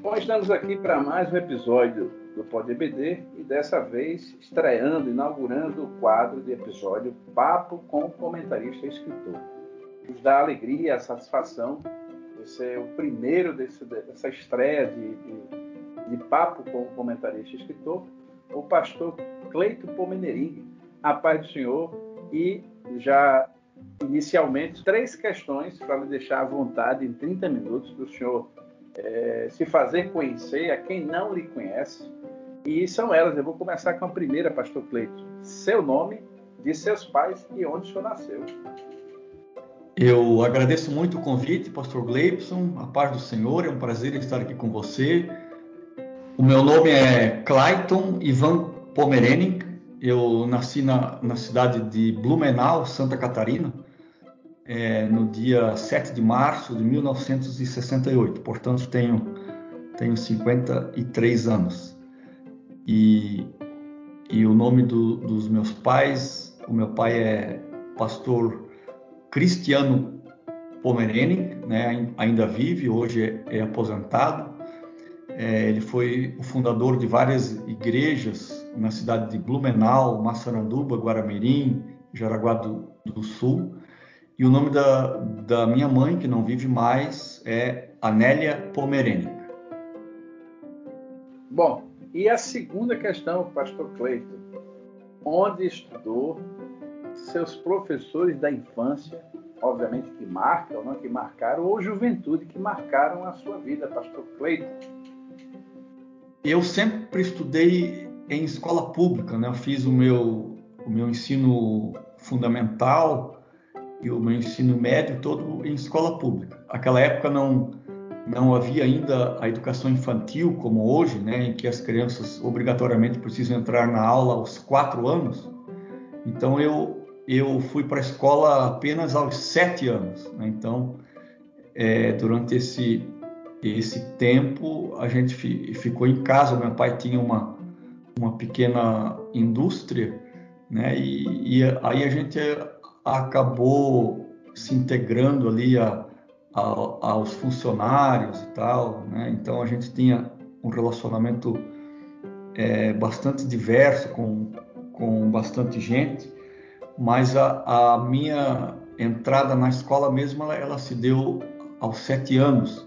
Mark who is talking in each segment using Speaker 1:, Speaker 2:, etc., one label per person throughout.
Speaker 1: Bom, estamos aqui para mais um episódio do Pod EBD e dessa vez estreando, inaugurando o quadro de episódio Papo com Comentarista e Escritor. Nos dá alegria, a satisfação de ser o primeiro desse, dessa estreia de, de, de Papo com Comentarista e Escritor, o pastor Cleito Pomenering. A paz do Senhor e já inicialmente três questões para lhe deixar à vontade em 30 minutos para o senhor é, se fazer conhecer a quem não lhe conhece. E são elas. Eu vou começar com a primeira, Pastor Cleito. Seu nome, de seus pais e onde o senhor nasceu.
Speaker 2: Eu agradeço muito o convite, Pastor Gleibson. A paz do Senhor, é um prazer estar aqui com você. O meu nome é Clayton Ivan Pomerening. Eu nasci na, na cidade de Blumenau, Santa Catarina é, no dia 7 de março de 1968, portanto tenho, tenho 53 anos. E, e o nome do, dos meus pais, o meu pai é pastor Cristiano Pomerene, né, ainda vive, hoje é, é aposentado. É, ele foi o fundador de várias igrejas na cidade de Blumenau, Massaranduba, Guaramirim, Jaraguá do, do Sul. E o nome da, da minha mãe, que não vive mais, é Anélia Pomerênica.
Speaker 1: Bom, e a segunda questão, pastor Cleiton. Onde estudou seus professores da infância, obviamente que marcam, não que marcaram, ou juventude que marcaram a sua vida, pastor Cleiton?
Speaker 2: Eu sempre estudei em escola pública, né? Eu fiz o meu, o meu ensino fundamental e o meu ensino médio todo em escola pública. Aquela época não não havia ainda a educação infantil como hoje, né, em que as crianças obrigatoriamente precisam entrar na aula aos quatro anos. Então eu eu fui para a escola apenas aos sete anos. Né? Então é, durante esse esse tempo a gente ficou em casa. Meu pai tinha uma uma pequena indústria, né? E, e aí a gente acabou se integrando ali a, a, aos funcionários e tal, né? Então a gente tinha um relacionamento é, bastante diverso com, com bastante gente, mas a, a minha entrada na escola mesmo ela, ela, se deu aos sete anos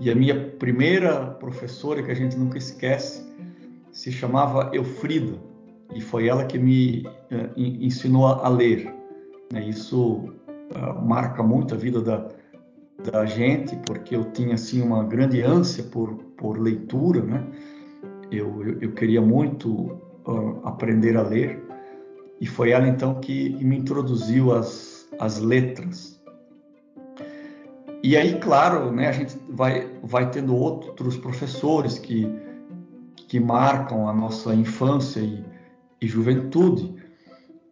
Speaker 2: e a minha primeira professora que a gente nunca esquece se chamava Eufrida e foi ela que me uh, ensinou a ler. Né? Isso uh, marca muito a vida da, da gente, porque eu tinha assim uma grande ânsia por, por leitura, né? Eu, eu, eu queria muito uh, aprender a ler e foi ela então que, me introduziu as letras. E aí, claro, né, a gente vai, vai tendo outros professores que, que marcam a nossa infância e, e juventude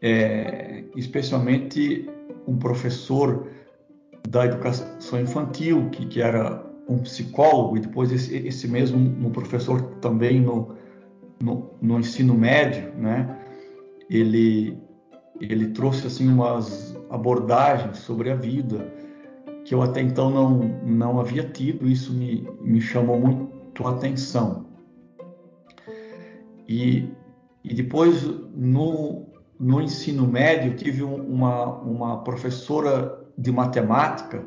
Speaker 2: é, especialmente um professor da educação infantil, que, que era um psicólogo, e depois esse, esse mesmo um professor também no, no, no, ensino médio, né? Ele, ele trouxe assim umas abordagens sobre a vida que eu até então não, não havia tido, isso me, me chamou muito a atenção. E, e depois, no, no ensino médio, tive uma, uma professora de matemática,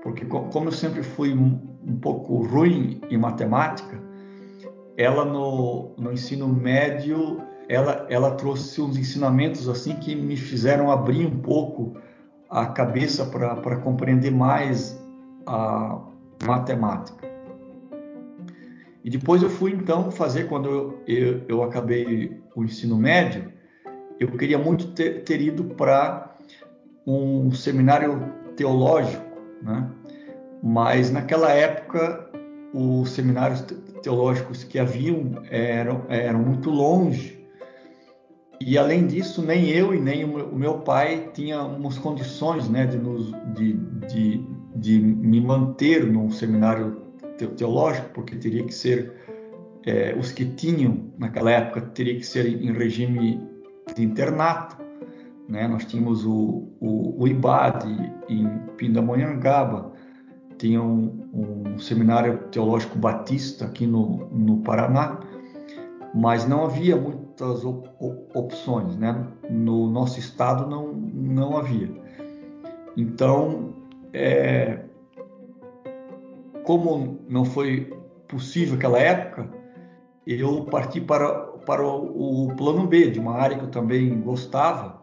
Speaker 2: porque como eu sempre fui um pouco ruim em matemática, ela no, no ensino médio, ela, ela trouxe uns ensinamentos assim que me fizeram abrir um pouco a cabeça para compreender mais a matemática. E depois eu fui então fazer, quando eu, eu, eu acabei o ensino médio, eu queria muito ter, ter ido para um seminário teológico, né? mas naquela época os seminários teológicos que haviam eram, eram muito longe e além disso nem eu e nem o meu pai tínhamos condições né, de, nos, de, de, de me manter num seminário teológico porque teria que ser é, os que tinham naquela época teria que ser em regime de internato. Né? Nós tínhamos o, o, o IBAD em Pindamonhangaba, tinha um, um, seminário teológico batista aqui no, no Paraná, mas não havia muitas op opções, né? No nosso estado não, não havia. Então, é, como não foi possível naquela época, eu parti para, para o, o plano B, de uma área que eu também gostava,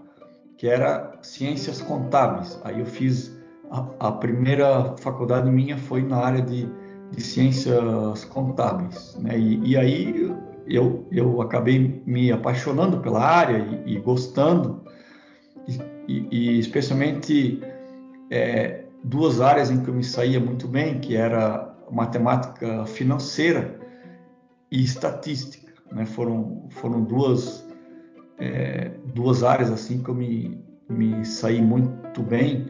Speaker 2: que era ciências contábeis. Aí eu fiz a, a primeira faculdade minha foi na área de, de ciências contábeis, né? E, e, aí eu, eu acabei me apaixonando pela área e, e gostando, e, e especialmente é, duas áreas em que eu me saía muito bem, que era matemática financeira e estatística, né? Foram foram duas é, duas áreas assim que eu me, me saí muito bem.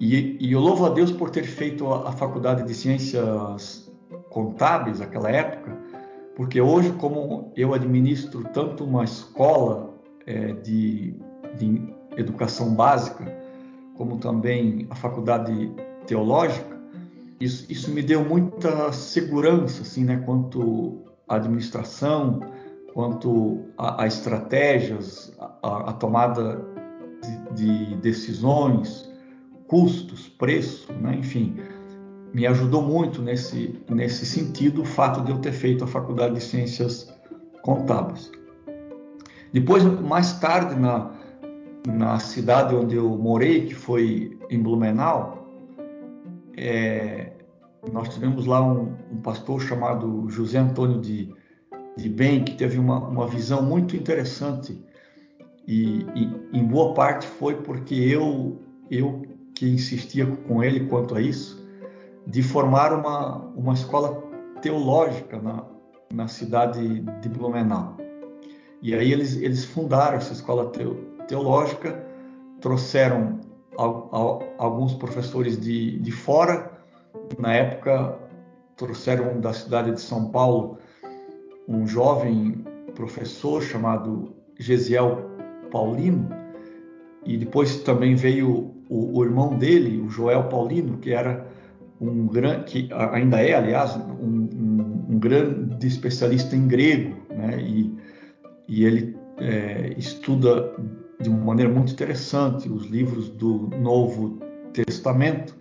Speaker 2: E, e eu louvo a Deus por ter feito a, a faculdade de ciências contábeis naquela época, porque hoje, como eu administro tanto uma escola é, de, de educação básica, como também a faculdade teológica, isso, isso me deu muita segurança, assim, né, quanto administração, quanto a, a estratégias, a, a tomada de, de, decisões, custos, preço, né? enfim, me ajudou muito nesse, nesse sentido o fato de eu ter feito a faculdade de ciências contábeis. Depois, mais tarde, na, na cidade onde eu morei, que foi em Blumenau, é, nós tivemos lá um, um pastor chamado José Antônio de de bem, que teve uma, uma visão muito interessante. E, e, em boa parte foi porque eu eu que insistia com ele quanto a isso de formar uma uma escola teológica na, na cidade de Blumenau. E aí eles eles fundaram essa escola teológica trouxeram alguns professores de, de fora na época trouxeram da cidade de São Paulo um jovem professor chamado Gesiel Paulino, e depois também veio o, o irmão dele, o Joel Paulino, que era um grande, que ainda é, aliás, um, um, um grande especialista em grego, né? E, e ele é, estuda de uma maneira muito interessante os livros do Novo Testamento.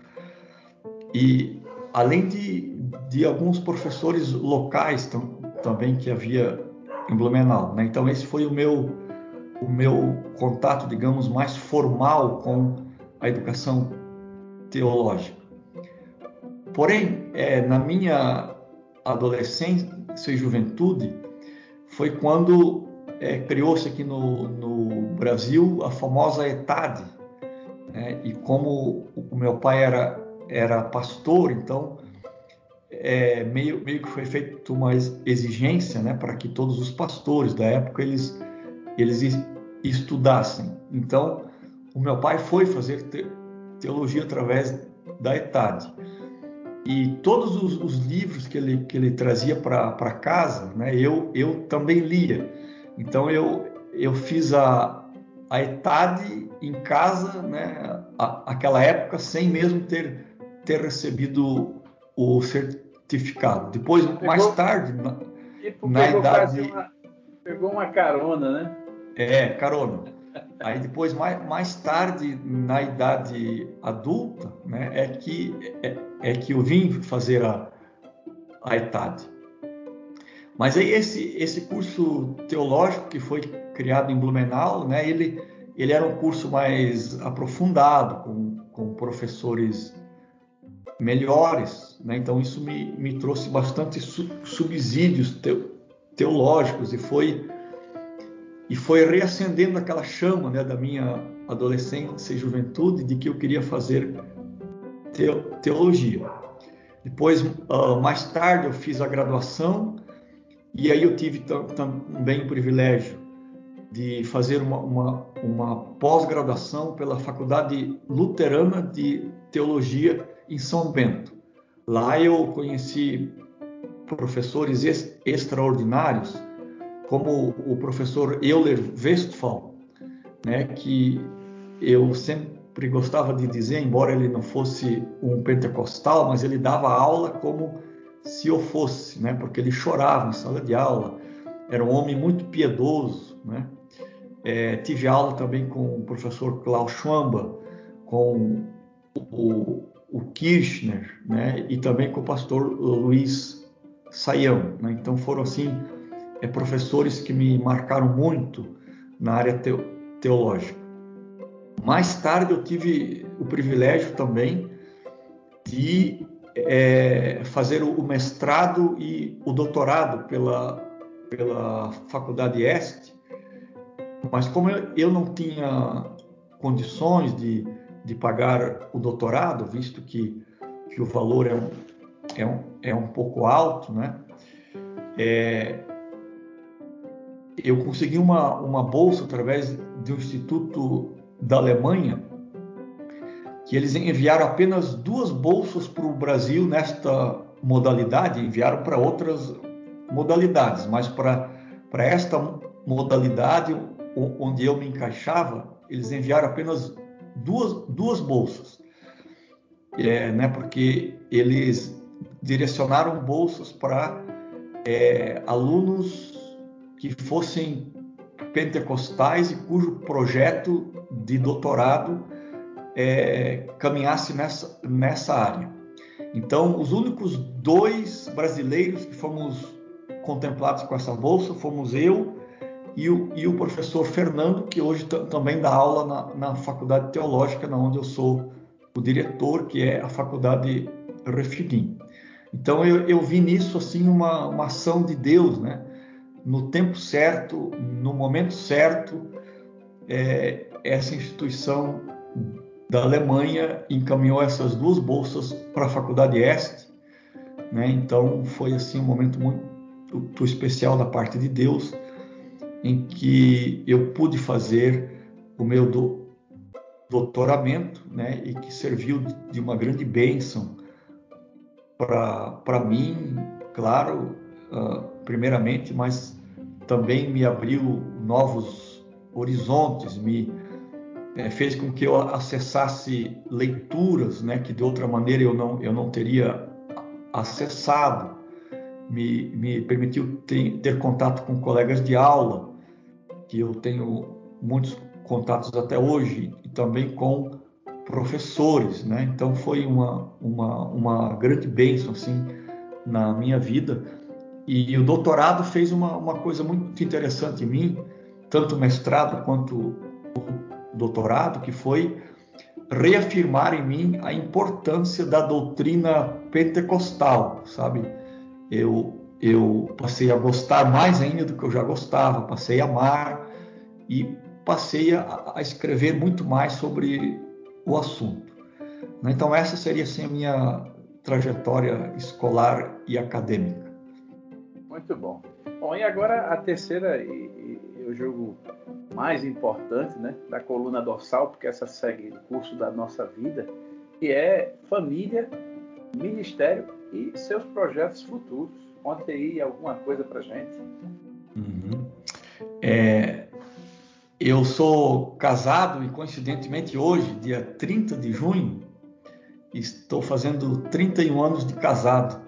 Speaker 2: E além de, de alguns professores locais também que havia em Blumenau. Né? Então esse foi o meu o meu contato, digamos, mais formal com a educação teológica. Porém, é, na minha adolescência e juventude, foi quando é, criou-se aqui no, no, Brasil a famosa ETAD. Né? E como o meu pai era, era pastor, então é, meio, meio que foi feita uma exigência né, para que todos os pastores da época eles, eles estudassem. Então, o meu pai foi fazer teologia através da ETAD. E todos os, os livros que ele, que ele trazia para casa, né, eu, eu também lia. Então, eu, eu fiz a, a ETAD em casa, né, a, aquela época, sem mesmo ter, ter recebido o certificado. Depois, pegou, mais tarde, na, na idade.
Speaker 1: Uma, pegou uma carona, né?
Speaker 2: É, carona. Aí depois, mais, mais tarde, na idade adulta, né, é que, é, é que eu vim fazer a, a ETAD. Mas aí esse, esse curso teológico que foi criado em Blumenau, né, ele, ele era um curso mais aprofundado, com, com professores melhores. Né? Então, isso me, me trouxe bastante su subsídios teológicos e foi, e foi reacendendo aquela chama né, da minha adolescência e juventude de que eu queria fazer teologia. Depois, uh, mais tarde, eu fiz a graduação e aí eu tive também o privilégio de fazer uma, uma, uma pós-graduação pela Faculdade Luterana de Teologia em São Bento. Lá eu conheci professores extraordinários, como o professor Euler Westphal, né, que, eu sempre gostava de dizer, embora ele não fosse um pentecostal, mas ele dava aula como se eu fosse, né? Porque ele chorava em sala de aula. Era um homem muito piedoso, né? É, tive aula também com o professor Klaus Schwamba, com o, o Kirchner, né? E também com o pastor Luiz Saião. Né? Então foram assim é, professores que me marcaram muito na área teológica. Mais tarde eu tive o privilégio também de é, fazer o mestrado e o doutorado pela, pela Faculdade Este, mas como eu não tinha condições de, de pagar o doutorado, visto que, que o valor é um, é, um, é um pouco alto, né? É, eu consegui uma, uma bolsa através de um instituto da Alemanha, que eles enviaram apenas duas bolsas para o Brasil nesta modalidade, enviaram para outras modalidades, mas para, para esta modalidade onde eu me encaixava, eles enviaram apenas duas, duas bolsas, é, né, porque eles direcionaram bolsas para é, alunos que fossem pentecostais e cujo projeto de doutorado é, caminhasse nessa, nessa área. Então, os únicos dois brasileiros que fomos contemplados com essa bolsa fomos eu e o, e o professor Fernando, que hoje também dá aula na, na Faculdade Teológica, na onde eu sou o diretor, que é a Faculdade Refidim. Então, eu, eu vi nisso assim uma, uma ação de Deus, né? no tempo certo, no momento certo, é, essa instituição da Alemanha encaminhou essas duas bolsas para a Faculdade Este, né? Então foi assim um momento muito especial da parte de Deus, em que eu pude fazer o meu do, doutoramento, né? E que serviu de uma grande bênção para mim, claro, uh, primeiramente, mas também me abriu novos horizontes, me é, fez com que eu acessasse leituras, né, que de outra maneira eu não eu não teria acessado, me, me permitiu ter, ter contato com colegas de aula, que eu tenho muitos contatos até hoje, e também com professores, né? Então foi uma, uma, uma grande bênção, assim, na minha vida. E o doutorado fez uma, uma coisa muito interessante em mim, tanto o mestrado quanto o doutorado, que foi reafirmar em mim a importância da doutrina pentecostal, sabe? Eu, eu passei a gostar mais ainda do que eu já gostava, passei a amar e passei a, a escrever muito mais sobre o assunto. Então essa seria assim a minha trajetória escolar e acadêmica.
Speaker 1: Muito bom. Bom, e agora a terceira, e, e eu julgo mais importante, né, da coluna dorsal, porque essa segue o curso da nossa vida, que é família, ministério e seus projetos futuros. Conte aí alguma coisa para gente.
Speaker 2: Uhum. É, eu sou casado e, coincidentemente, hoje, dia 30 de junho, estou fazendo 31 anos de casado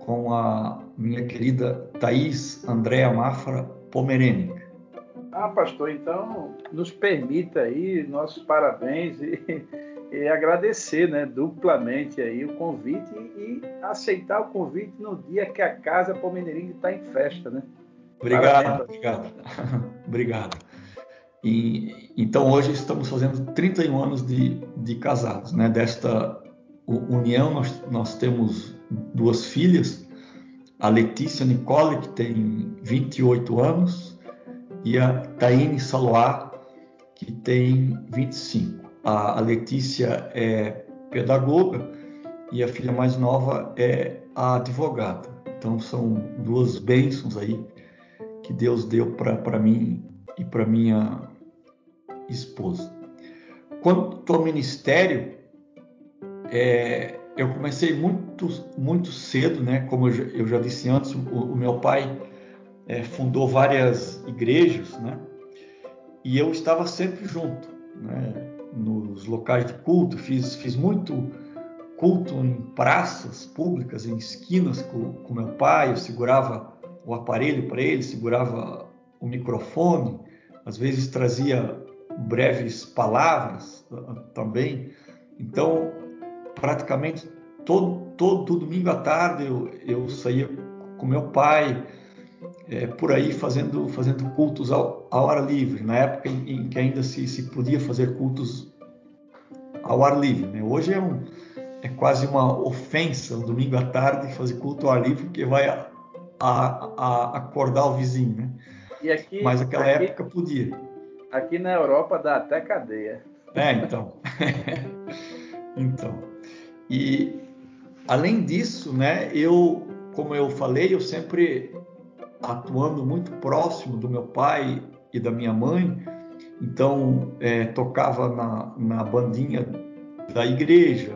Speaker 2: com a minha querida Thaís Andréa Mafra Pomerene.
Speaker 1: Ah, pastor, então nos permita aí nossos parabéns e, e agradecer né, duplamente aí o convite e, aceitar o convite no dia que a Casa Pomerene está em festa, né?
Speaker 2: Obrigado, obrigado. obrigado. E, então hoje estamos fazendo 31 anos de, de casados, né? Desta união nós, nós temos duas filhas, a Letícia Nicole, que tem 28 anos, e a Taine Saloá, que tem 25. A, a Letícia é pedagoga e a filha mais nova é a advogada. Então são duas bênçãos aí que Deus deu para mim e para minha esposa. Quanto ao ministério, é, eu comecei muito, muito cedo, né? Como eu já, eu já disse antes, o, o meu pai é, fundou várias igrejas, né? E eu estava sempre junto, né? Nos locais de culto, fiz, fiz muito culto em praças públicas, em esquinas com, com meu pai, eu segurava o aparelho para ele, segurava o microfone, às vezes trazia breves palavras uh, também. Então, praticamente todo, todo domingo à tarde eu, eu saía com meu pai é, por aí fazendo, fazendo cultos ao, ao ar livre, na época em, em, que ainda se, se podia fazer cultos ao ar livre. Né? Hoje é, um, é quase uma ofensa, um domingo à tarde, fazer culto ao ar livre, porque vai a, a, a acordar o vizinho. Né? Aqui, Mas naquela aqui, época podia.
Speaker 1: Aqui na Europa dá até cadeia.
Speaker 2: É, então. então. E além disso, né, eu, como eu falei, eu sempre atuando muito próximo do meu pai e da minha mãe, então é, tocava na, na bandinha da igreja,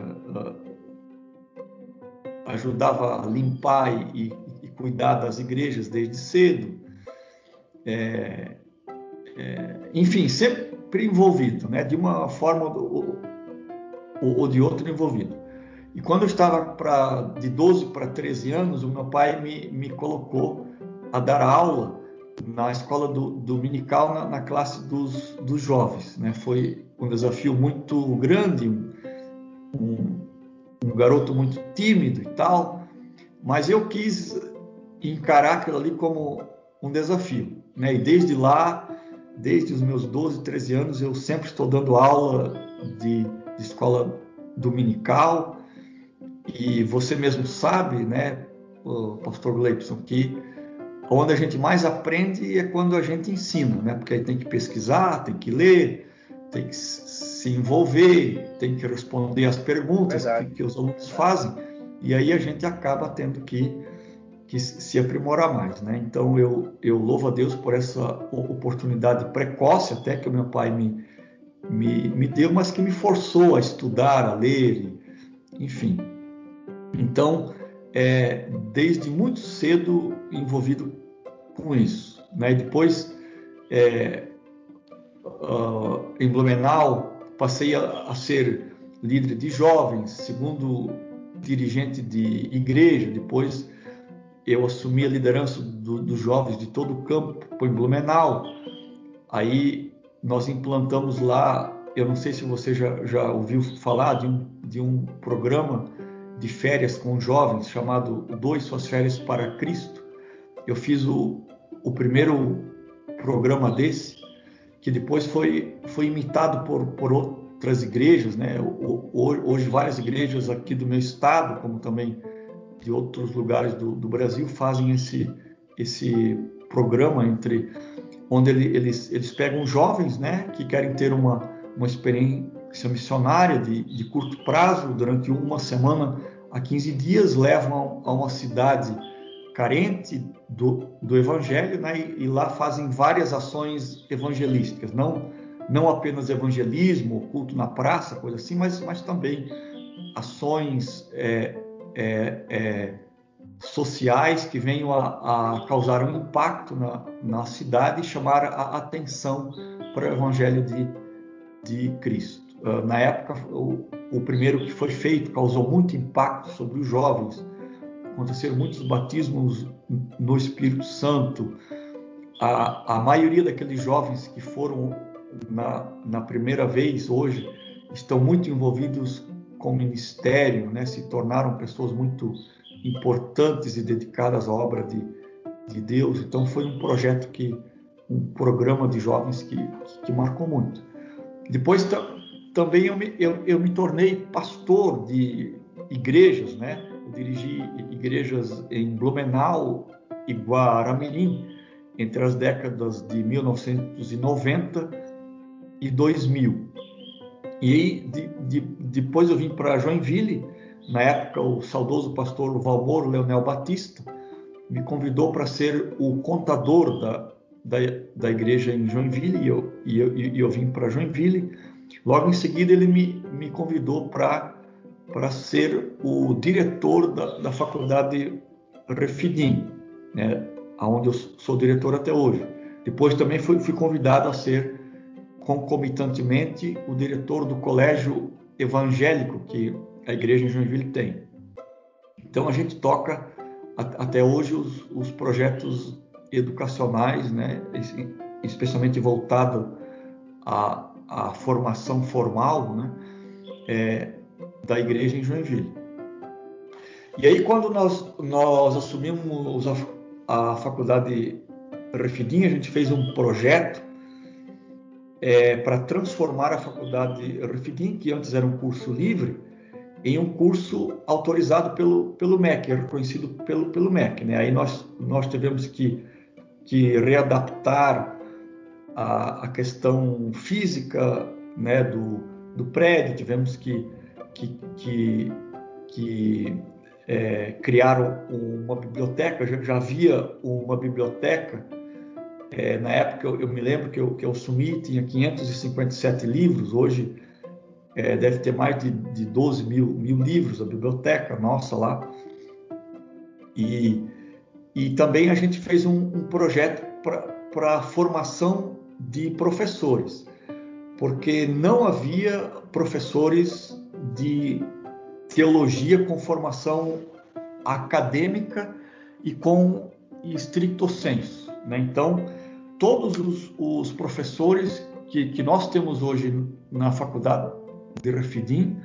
Speaker 2: ajudava a limpar e, e, cuidar das igrejas desde cedo, é, é, enfim, sempre envolvido, né, de uma forma ou, ou de outra envolvido. E quando eu estava pra, de 12 para 13 anos, o meu pai me, me colocou a dar aula na escola do, dominical na, na classe dos, dos jovens. Né? Foi um desafio muito grande, um, um garoto muito tímido e tal, mas eu quis encarar aquilo ali como um desafio. Né? E desde lá, desde os meus 12, 13 anos, eu sempre estou dando aula de, de escola dominical, e você mesmo sabe, né, pastor Gleibson, que onde a gente mais aprende é quando a gente ensina, né? Porque aí tem que pesquisar, tem que ler, tem que se envolver, tem que responder as perguntas que, que, os alunos fazem, e aí a gente acaba tendo que, que se aprimorar mais, né? Então eu, eu louvo a Deus por essa oportunidade precoce até que o meu pai me, me, me deu, mas que me forçou a estudar, a ler, enfim. Então, é, desde muito cedo envolvido com isso. Né? E depois, é, uh, em Blumenau, passei a, a, ser líder de jovens, segundo dirigente de igreja. Depois, eu assumi a liderança do, dos jovens de todo o campo em Blumenau. Aí, nós implantamos lá, eu não sei se você já, já ouviu falar de um, de um programa de férias com jovens chamado Dois Suas Férias para Cristo. Eu fiz o, o primeiro programa desse, que depois foi, foi imitado por, por outras igrejas, né? Hoje várias igrejas aqui do meu estado, como também de outros lugares do, do Brasil, fazem esse, esse programa entre onde eles, eles pegam jovens, né, que querem ter uma, uma experiência missionária de, de curto prazo, durante uma semana a 15 dias, levam a uma cidade carente do, do evangelho né, e, e, lá fazem várias ações evangelísticas, não, não apenas evangelismo, culto na praça, coisa assim, mas, mas também ações é, é, é, sociais que venham a, a, causar um impacto na, na cidade e chamar a atenção para o evangelho de, de Cristo. Uh, na época, o, o primeiro que foi feito causou muito impacto sobre os jovens, aconteceram muitos batismos no Espírito Santo. A, a maioria daqueles jovens que foram na, na primeira vez hoje estão muito envolvidos com o ministério, né? se tornaram pessoas muito importantes e dedicadas à obra de, de Deus. Então foi um projeto que, um programa de jovens que, que, que marcou muito. Depois também eu me, eu, eu me tornei pastor de igrejas, né? Eu dirigi igrejas em Blumenau e Guaramirim entre as décadas de 1990 e 2000. E de, de, depois eu vim para Joinville, na época o saudoso pastor Valmor Leonel Batista me convidou para ser o contador da, da, da igreja em Joinville e eu, e eu, e eu vim para Joinville. Logo em seguida ele me, me convidou para ser o diretor da, da faculdade Refidim, né, onde eu sou diretor até hoje. Depois também fui, fui convidado a ser concomitantemente o diretor do colégio evangélico que a igreja em Joinville tem. Então a gente toca até hoje os, os projetos educacionais, né, especialmente voltado à, à formação formal, né, é, da igreja em Joinville. E aí quando nós nós assumimos a, a faculdade Refidim, a gente fez um projeto é, para transformar a faculdade Refidim, que antes era um curso livre, em um curso autorizado pelo, pelo MEC, reconhecido pelo, pelo MEC. Né? Aí nós, nós tivemos que, que readaptar a, a questão física né, do, do prédio, tivemos que, que, que, que é, criar uma biblioteca, já, já havia uma biblioteca é, na época, eu, eu, me lembro que eu, que eu assumi, tinha 557 livros, hoje é, deve ter mais de, de 12 mil, mil livros, a biblioteca nossa lá. E, e também a gente fez um, um projeto para a formação de professores, porque não havia professores de teologia com formação acadêmica e com estricto senso. Né? Então, todos os, os professores que, que, nós temos hoje na faculdade de Refidim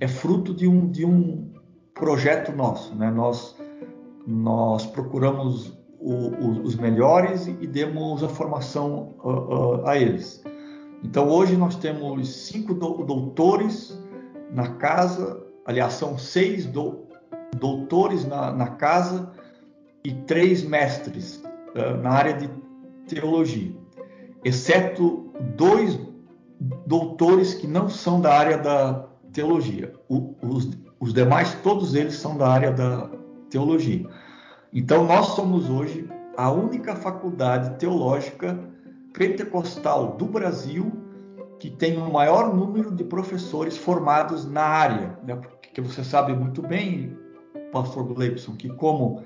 Speaker 2: é fruto de um, de um projeto nosso. Né? Nós, nós procuramos o, os melhores e demos a formação uh, uh, a eles. Então, hoje nós temos cinco do, doutores na casa, aliás, são seis do, doutores na, na casa e três mestres uh, na área de teologia, exceto dois doutores que não são da área da teologia. O, os, os demais, todos eles são da área da teologia. Então, nós somos hoje a única faculdade teológica pentecostal do Brasil que tem o maior número de professores formados na área. Né? Porque você sabe muito bem, pastor Gleibson, que como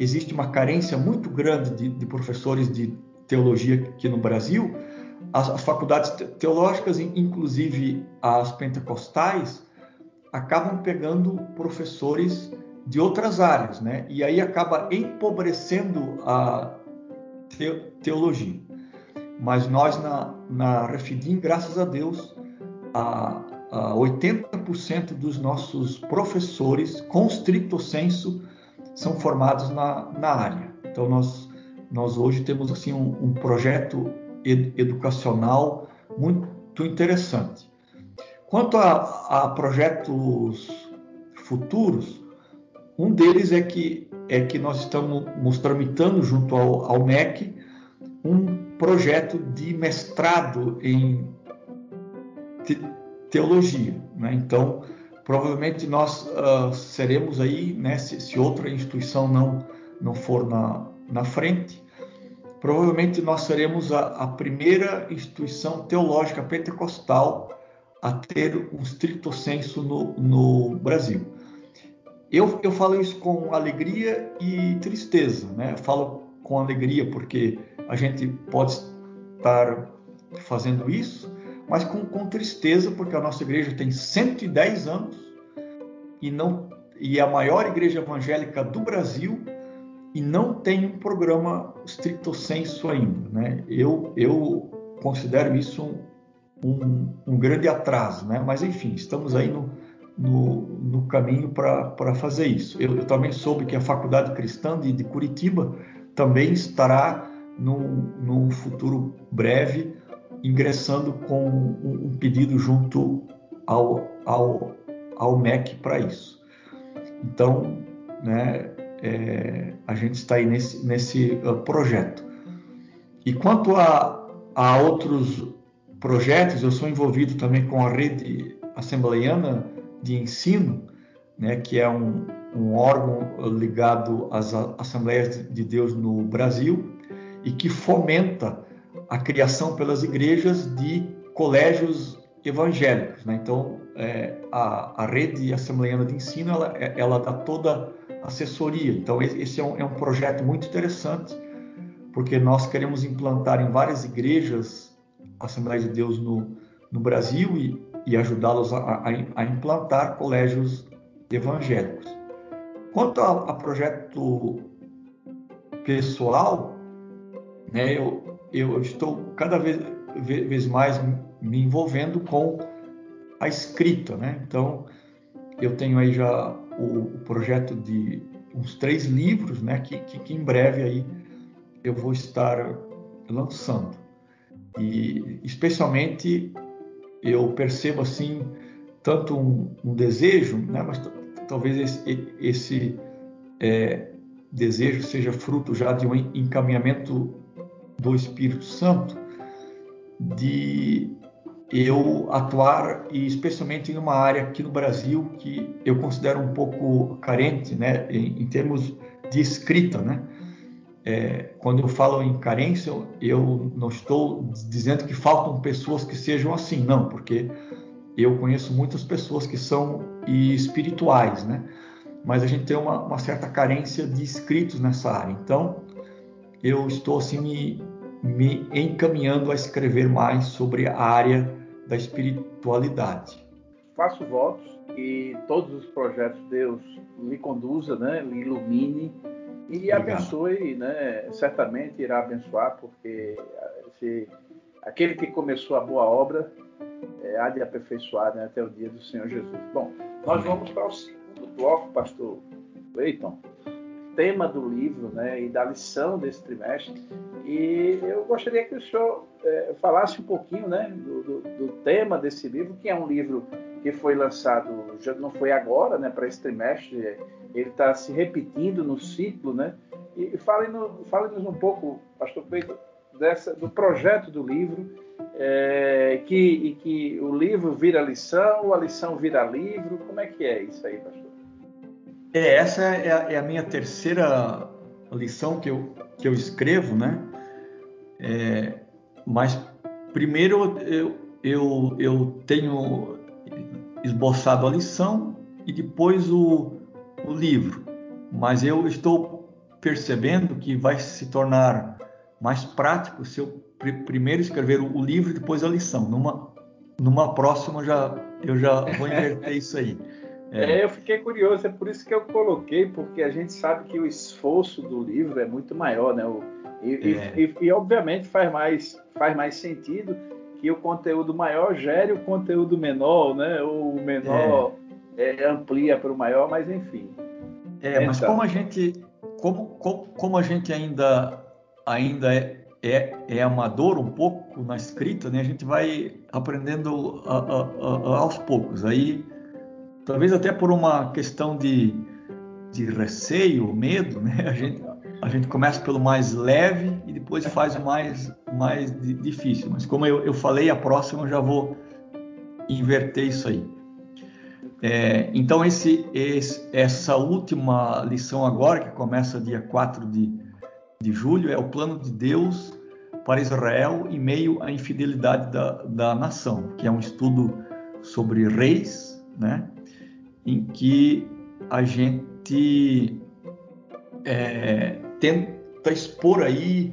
Speaker 2: existe uma carência muito grande de, de professores de teologia aqui no Brasil. As, as, faculdades teológicas, inclusive as pentecostais, acabam pegando professores de outras áreas, né? E aí acaba empobrecendo a teologia. Mas nós na, na Refidim, graças a Deus, a, a 80% dos nossos professores, com stricto senso, são formados na, na área. Então, nós, nós hoje temos assim um, um projeto ed, educacional muito interessante. Quanto a, a, projetos futuros, um deles é que, é que nós estamos tramitando junto ao, ao MEC um projeto de mestrado em te, teologia. Né? Então, provavelmente nós uh, seremos aí, né, se, se, outra instituição não, não for na, na frente, provavelmente nós seremos a, a primeira instituição teológica pentecostal a ter um stricto senso no, no Brasil. Eu, eu falo isso com alegria e tristeza, né? Eu falo com alegria porque a gente pode estar fazendo isso, mas com, com tristeza, porque a nossa igreja tem 110 anos e, não, e é a maior igreja evangélica do Brasil e não tem um programa stricto sensu ainda. Né? Eu, eu considero isso um, um, um grande atraso, né? mas enfim, estamos aí no, no, no caminho para fazer isso. Eu, eu, também soube que a Faculdade Cristã de, de Curitiba também estará num, num futuro breve ingressando com um pedido junto ao, ao, ao MEC para isso. Então, né, é, a gente está aí nesse, nesse uh, projeto. E quanto a, a outros projetos, eu sou envolvido também com a rede assembleiana de ensino, né, que é um, um órgão ligado às Assembleias de Deus no Brasil e que fomenta a criação pelas igrejas de colégios evangélicos. Né? Então, é, a, a, rede assembleiana de ensino ela, é, ela dá toda assessoria. Então, esse é um, é um, projeto muito interessante, porque nós queremos implantar em várias igrejas Assembleia de Deus no, no Brasil e, e ajudá-los a, a, a, implantar colégios evangélicos. Quanto a, a projeto pessoal, né, eu, eu estou cada vez, vez mais me envolvendo com a escrita, né? Então, eu tenho aí já o, o projeto de uns três livros, né? Que, que, que, em breve aí eu vou estar lançando. E especialmente eu percebo assim tanto um, um desejo, né? Mas talvez esse, esse é, desejo seja fruto já de um encaminhamento do Espírito Santo de eu atuar e especialmente em uma área aqui no Brasil que eu considero um pouco carente, né, em, em termos de escrita, né. É, quando eu falo em carência, eu não estou dizendo que faltam pessoas que sejam assim, não, porque eu conheço muitas pessoas que são espirituais, né? Mas a gente tem uma, uma certa carência de escritos nessa área. Então, eu estou assim me, me encaminhando a escrever mais sobre a área da espiritualidade.
Speaker 1: Faço votos que todos os projetos de Deus lhe conduza, né, lhe ilumine e lhe abençoe, né, certamente irá abençoar, porque se, aquele que começou a boa obra é, há de aperfeiçoar né, até o dia do Senhor Jesus. Bom, nós vamos para o segundo bloco, pastor Leiton tema do livro né, e da lição desse trimestre. E eu gostaria que o senhor é, falasse um pouquinho né, do, do, do, tema desse livro, que é um livro que foi lançado, já não foi agora, né, para esse trimestre, ele está se repetindo no ciclo. Né, e fale-nos fale um pouco, pastor Pedro, dessa, do projeto do livro, é, que, e que o livro vira lição, a lição vira livro, como é que é isso aí, pastor?
Speaker 2: É, essa é a, é a, minha terceira lição que eu, que eu escrevo, né? É, mas primeiro eu, eu, eu tenho esboçado a lição e depois o, o livro. Mas eu estou percebendo que vai se tornar mais prático se eu pr primeiro escrever o livro e depois a lição. Numa, numa próxima já, eu já vou inverter isso aí.
Speaker 1: É. é. eu fiquei curioso, é por isso que eu coloquei, porque a gente sabe que o esforço do livro é muito maior, né? O, e, é. e, e, e, obviamente faz mais, faz mais sentido que o conteúdo maior gere o conteúdo menor, né? O menor é. é amplia para o maior, mas enfim.
Speaker 2: É, então. mas como a gente, como, como, como a gente ainda, ainda é, é, é, amador um pouco na escrita, né? A gente vai aprendendo a, a, a, aos poucos. Aí talvez até por uma questão de, de receio, medo, né? A gente, a gente começa pelo mais leve e depois faz o mais, mais difícil. Mas como eu, eu falei, a próxima eu já vou inverter isso aí. É, então, esse, esse, essa última lição agora, que começa dia 4 de, de julho, é o plano de Deus para Israel em meio à infidelidade da, da nação, que é um estudo sobre reis, né? em que a gente é, tenta expor aí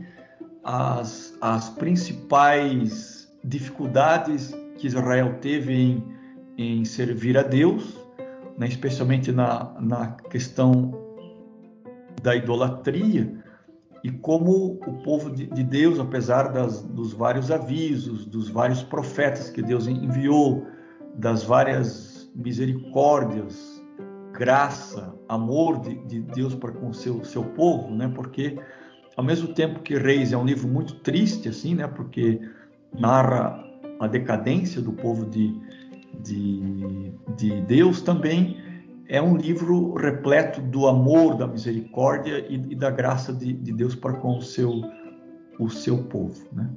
Speaker 2: as, as principais dificuldades que Israel teve em, em servir a Deus, né, especialmente na, na questão da idolatria, e como o povo de, de Deus, apesar das, dos vários avisos, dos vários profetas que Deus enviou, das várias misericórdias, graça, amor de, de Deus para com seu, seu povo, né? Porque ao mesmo tempo que Reis é um livro muito triste, assim, né? Porque narra a decadência do povo de, de, de Deus, também é um livro repleto do amor, da misericórdia e, e da graça de, de, Deus para com o seu, o seu povo, né?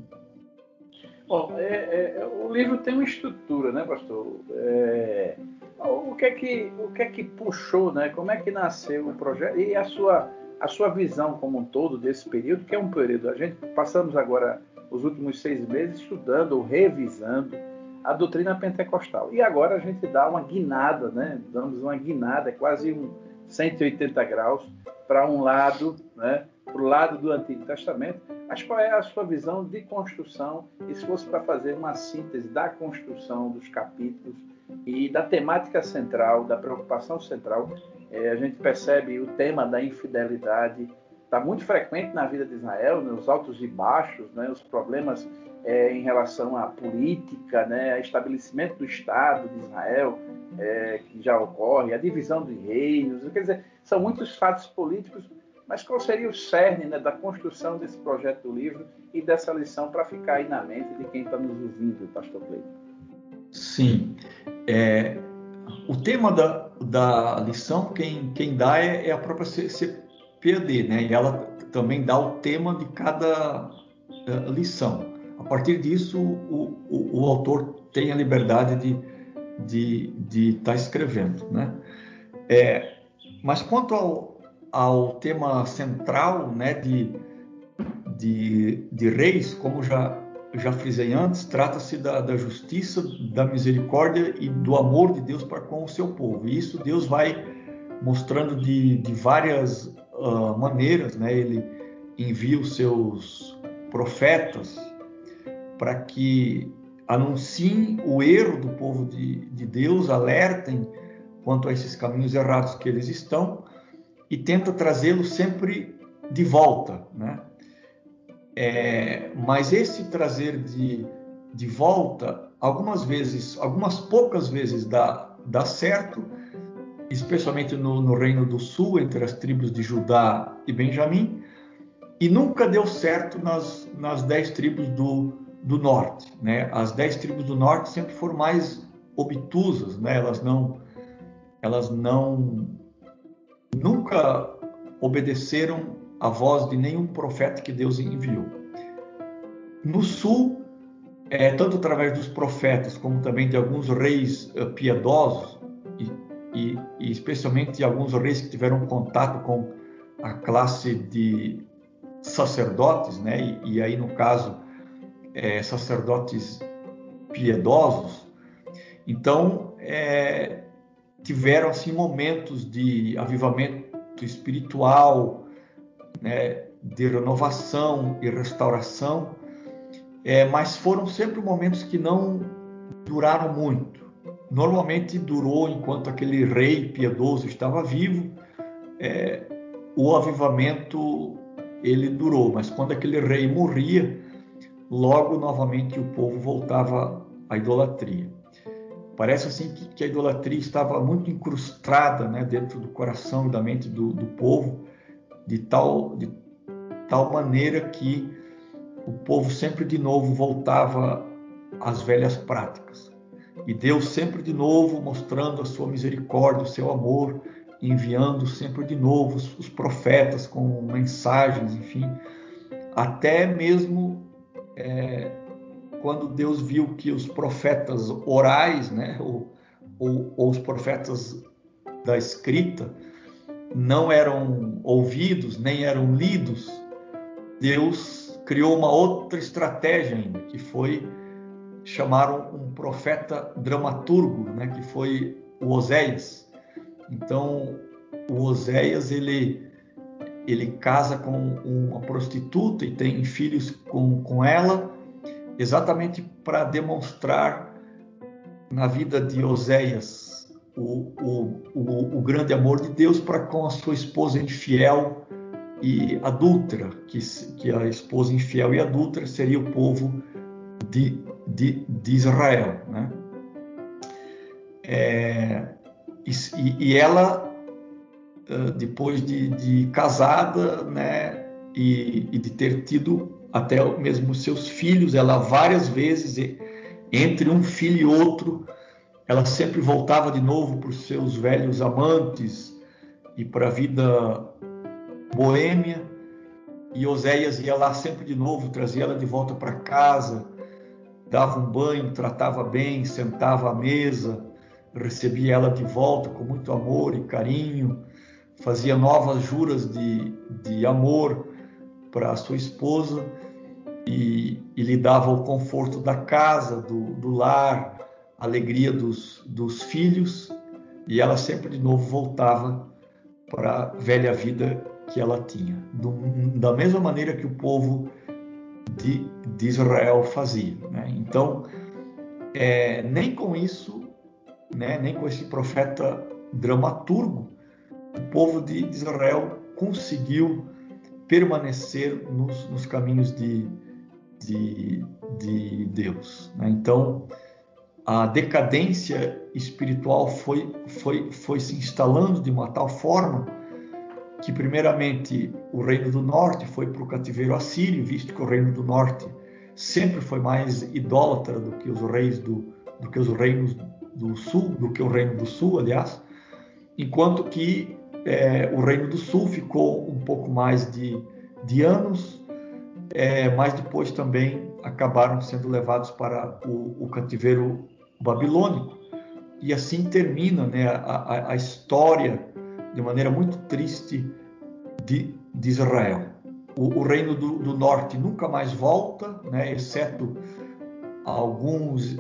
Speaker 1: Bom, é, é, o livro tem uma estrutura, né, pastor? É, o que é que o que é que puxou, né? Como é que nasceu o projeto e a sua a sua visão como um todo desse período, que é um período a gente passamos agora os últimos seis meses estudando revisando a doutrina pentecostal e agora a gente dá uma guinada, né? Damos uma guinada, é quase um 180 graus para um lado, né, para o lado do Antigo Testamento. Mas qual é a sua visão de construção? E se fosse para fazer uma síntese da construção dos capítulos e da temática central, da preocupação central, é, a gente percebe o tema da infidelidade. Está muito frequente na vida de Israel, né, os altos e baixos, né, os problemas é, em relação à política, né, a estabelecimento do Estado de Israel, é, que já ocorre, a divisão de reinos, quer dizer, são muitos fatos políticos, mas qual seria o cerne né, da construção desse projeto do livro e dessa lição para ficar aí na mente de quem está nos ouvindo, Pastor Cleiton?
Speaker 2: Sim. É, o tema da, da lição, quem, quem dá é, é a própria CPAD, né? E ela também dá o tema de cada uh, lição. A partir disso, o, o, o autor tem a liberdade de estar de, de tá escrevendo, né? É, mas quanto ao, ao tema central, né, de, de, de reis, como já já frisei antes, trata-se da, da, justiça, da misericórdia e do amor de Deus para com o seu povo. E isso Deus vai mostrando de, de várias uh, maneiras, né? Ele envia os seus profetas para que anunciem o erro do povo de, de Deus, alertem quanto a esses caminhos errados que eles estão e tenta trazê-los sempre de volta, né? É, mas esse trazer de, de volta, algumas vezes, algumas poucas vezes dá, dá certo, especialmente no, no Reino do Sul, entre as tribos de Judá e Benjamim, e nunca deu certo nas, nas dez tribos do, do norte. Né? As dez tribos do norte sempre foram mais obtusas, né? elas não, elas não nunca obedeceram a voz de nenhum profeta que Deus enviou. No sul, é, tanto através dos profetas como também de alguns reis uh, piedosos e, e, e, especialmente de alguns reis que tiveram contato com a classe de sacerdotes, né? E, e aí no caso é, sacerdotes piedosos, então é, tiveram assim momentos de avivamento espiritual, né, de renovação e restauração, é, mas foram sempre momentos que não duraram muito. Normalmente durou enquanto aquele rei piedoso estava vivo, é, o avivamento ele durou, mas quando aquele rei morria, logo novamente o povo voltava à idolatria. Parece assim que, que a idolatria estava muito incrustada né, dentro do coração e da mente do, do povo, de tal, de tal maneira que o povo sempre de novo voltava às velhas práticas. E Deus sempre de novo mostrando a sua misericórdia, o seu amor, enviando sempre de novo os profetas com mensagens, enfim, até mesmo é, quando Deus viu que os profetas orais, né, ou, ou, ou os profetas da escrita, não eram ouvidos, nem eram lidos, Deus criou uma outra estratégia ainda, que foi chamaram um profeta dramaturgo, né, que foi o Oséias. Então, o Oséias ele ele casa com uma prostituta e tem filhos com, com ela, exatamente para demonstrar na vida de Oséias o, o, o, o grande amor de Deus para com a sua esposa infiel e adúltera, que, que a esposa infiel e adúltera seria o povo de, de, de Israel. Né? É, e, e, ela, depois de, de casada, né, e, e, de ter tido até mesmo seus filhos, ela várias vezes, entre um filho e outro, ela sempre voltava de novo para os seus velhos amantes e para a vida boêmia. E Oséias ia lá sempre de novo, trazia ela de volta para casa, dava um banho, tratava bem, sentava à mesa, recebia ela de volta com muito amor e carinho, fazia novas juras de, de amor para sua esposa e, e lhe dava o conforto da casa, do, do lar, alegria dos, dos filhos, e ela sempre de novo voltava para a velha vida que ela tinha, do, da mesma maneira que o povo de, de Israel fazia. Né? Então, é, nem com isso, né, nem com esse profeta dramaturgo, o povo de Israel conseguiu permanecer nos, nos caminhos de, de, de Deus. Né? Então, a decadência espiritual foi, foi, foi se instalando de uma tal forma que, primeiramente, o reino do norte foi para o cativeiro assírio, visto que o reino do norte sempre foi mais idólatra do que os reis do, do que os reinos do sul, do que o reino do sul, aliás, enquanto que é, o reino do sul ficou um pouco mais de, de anos, é, mas depois também acabaram sendo levados para o, o cativeiro babilônico. E assim termina né, a, a, história de maneira muito triste de, de Israel. O, o reino do, do, norte nunca mais volta, né, exceto alguns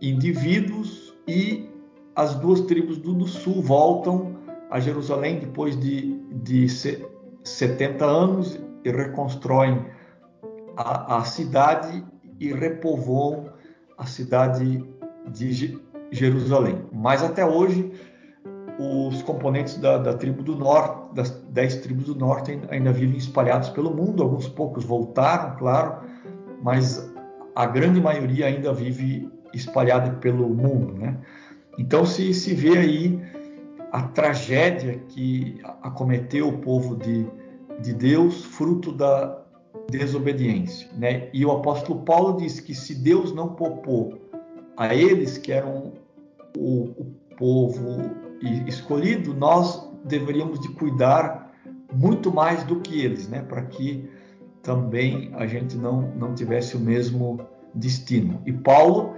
Speaker 2: indivíduos, e as duas tribos do, do sul voltam a Jerusalém depois de, de 70 anos e reconstroem a, a cidade e repovoam a cidade de Jerusalém. Mas até hoje, os componentes da, da, tribo do norte, das dez tribos do norte, ainda vivem espalhados pelo mundo. Alguns poucos voltaram, claro, mas a grande maioria ainda vive espalhada pelo mundo, né? Então se, se vê aí a tragédia que acometeu o povo de, de Deus, fruto da, desobediência. Né? E o apóstolo Paulo diz que se Deus não poupou a eles, que eram o, o povo escolhido, nós deveríamos de cuidar muito mais do que eles, né? para que também a gente não, não tivesse o mesmo destino. E Paulo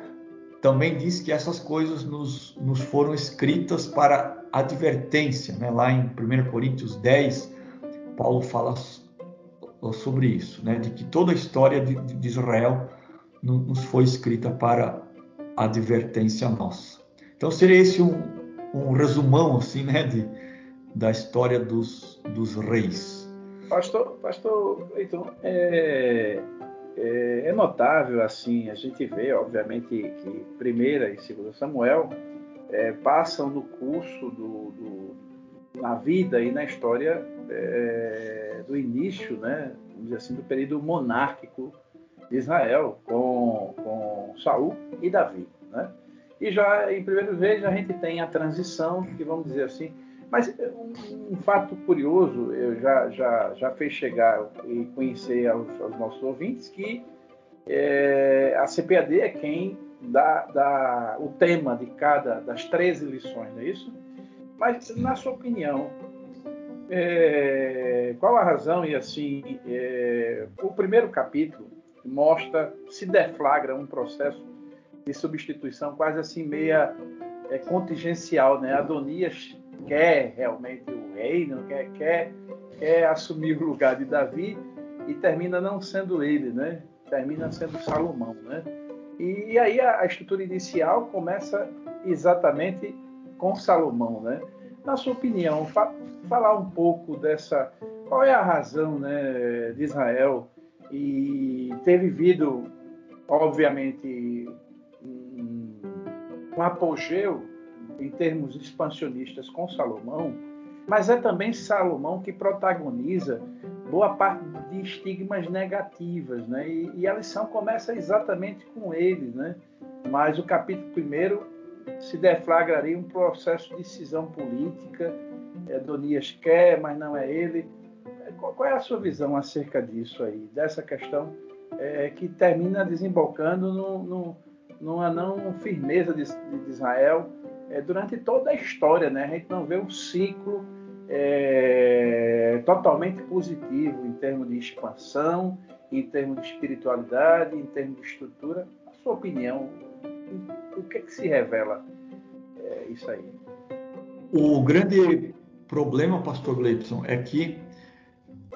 Speaker 2: também diz que essas coisas nos, nos foram escritas para advertência. Né? Lá em 1 Coríntios 10, Paulo fala sobre isso, né? de que toda a história de, de Israel nos foi escrita para advertência nossa. Então seria esse um, um resumão assim, né, de, da história dos, dos reis.
Speaker 1: Pastor, pastor, então é, é, é, notável assim, a gente vê, obviamente, que primeira e segunda Samuel é, passam no curso do, do, na vida e na história é, do início, né, vamos dizer assim, do período monárquico de Israel, com, com Saul e Davi. Né? E já, em primeiro vez, a gente tem a transição, que vamos dizer assim, mas um, um fato curioso, eu já, já, já fez chegar e conhecer aos, aos nossos ouvintes que é, a CPAD é quem dá, dá o tema de cada das 13 lições, não é isso? Mas, na sua opinião, é, qual a razão? E assim, é, o primeiro capítulo mostra, se deflagra um processo de substituição quase assim meia é, contingencial, né? Adonias quer realmente o reino, quer, quer, quer assumir o lugar de Davi e termina não sendo ele, né? Termina sendo Salomão, né? E aí a, a estrutura inicial começa exatamente com Salomão, né? Na sua opinião, fa falar um pouco dessa. Qual é a razão né, de Israel e ter vivido, obviamente, um, um apogeu em termos expansionistas com Salomão, mas é também Salomão que protagoniza boa parte de estigmas negativas, né? E, e, a lição começa exatamente com ele, né? Mas o capítulo primeiro se deflagraria um processo de decisão política. Adonias quer, mas não é ele. Qual é a sua visão acerca disso aí, dessa questão é, que termina desembocando no, no, numa não firmeza de, de Israel é, durante toda a história, né? A gente não vê um ciclo é, totalmente positivo em termos de expansão, em termos de espiritualidade, em termos de estrutura. A sua opinião o que, é que se revela é, isso aí?
Speaker 2: O grande problema, pastor Gleibson, é que